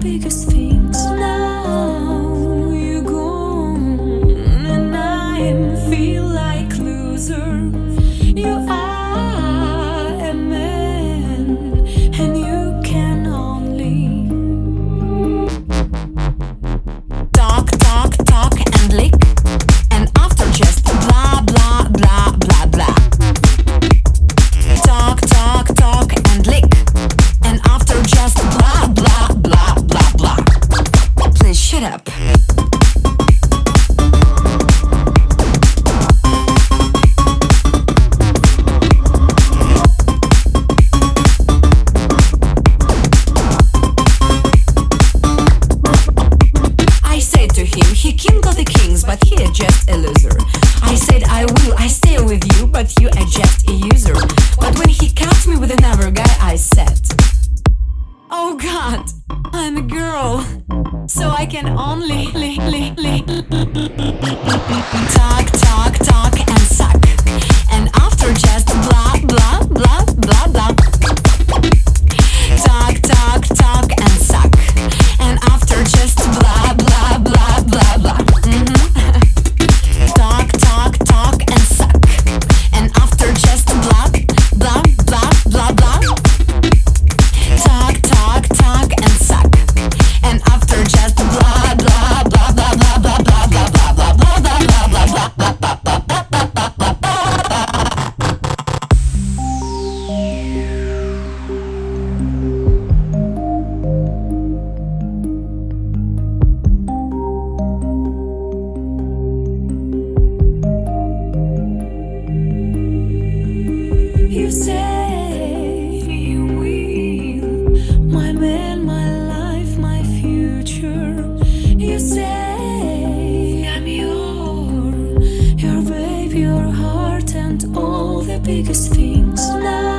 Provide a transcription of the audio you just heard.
Biggest things. I said to him, he king of the kings, but he is just a loser. I said, I will, I stay with you, but you are just a user. But when he cut me with another guy, I said, Oh God, I'm a girl, so I can only li- li- biggest things now.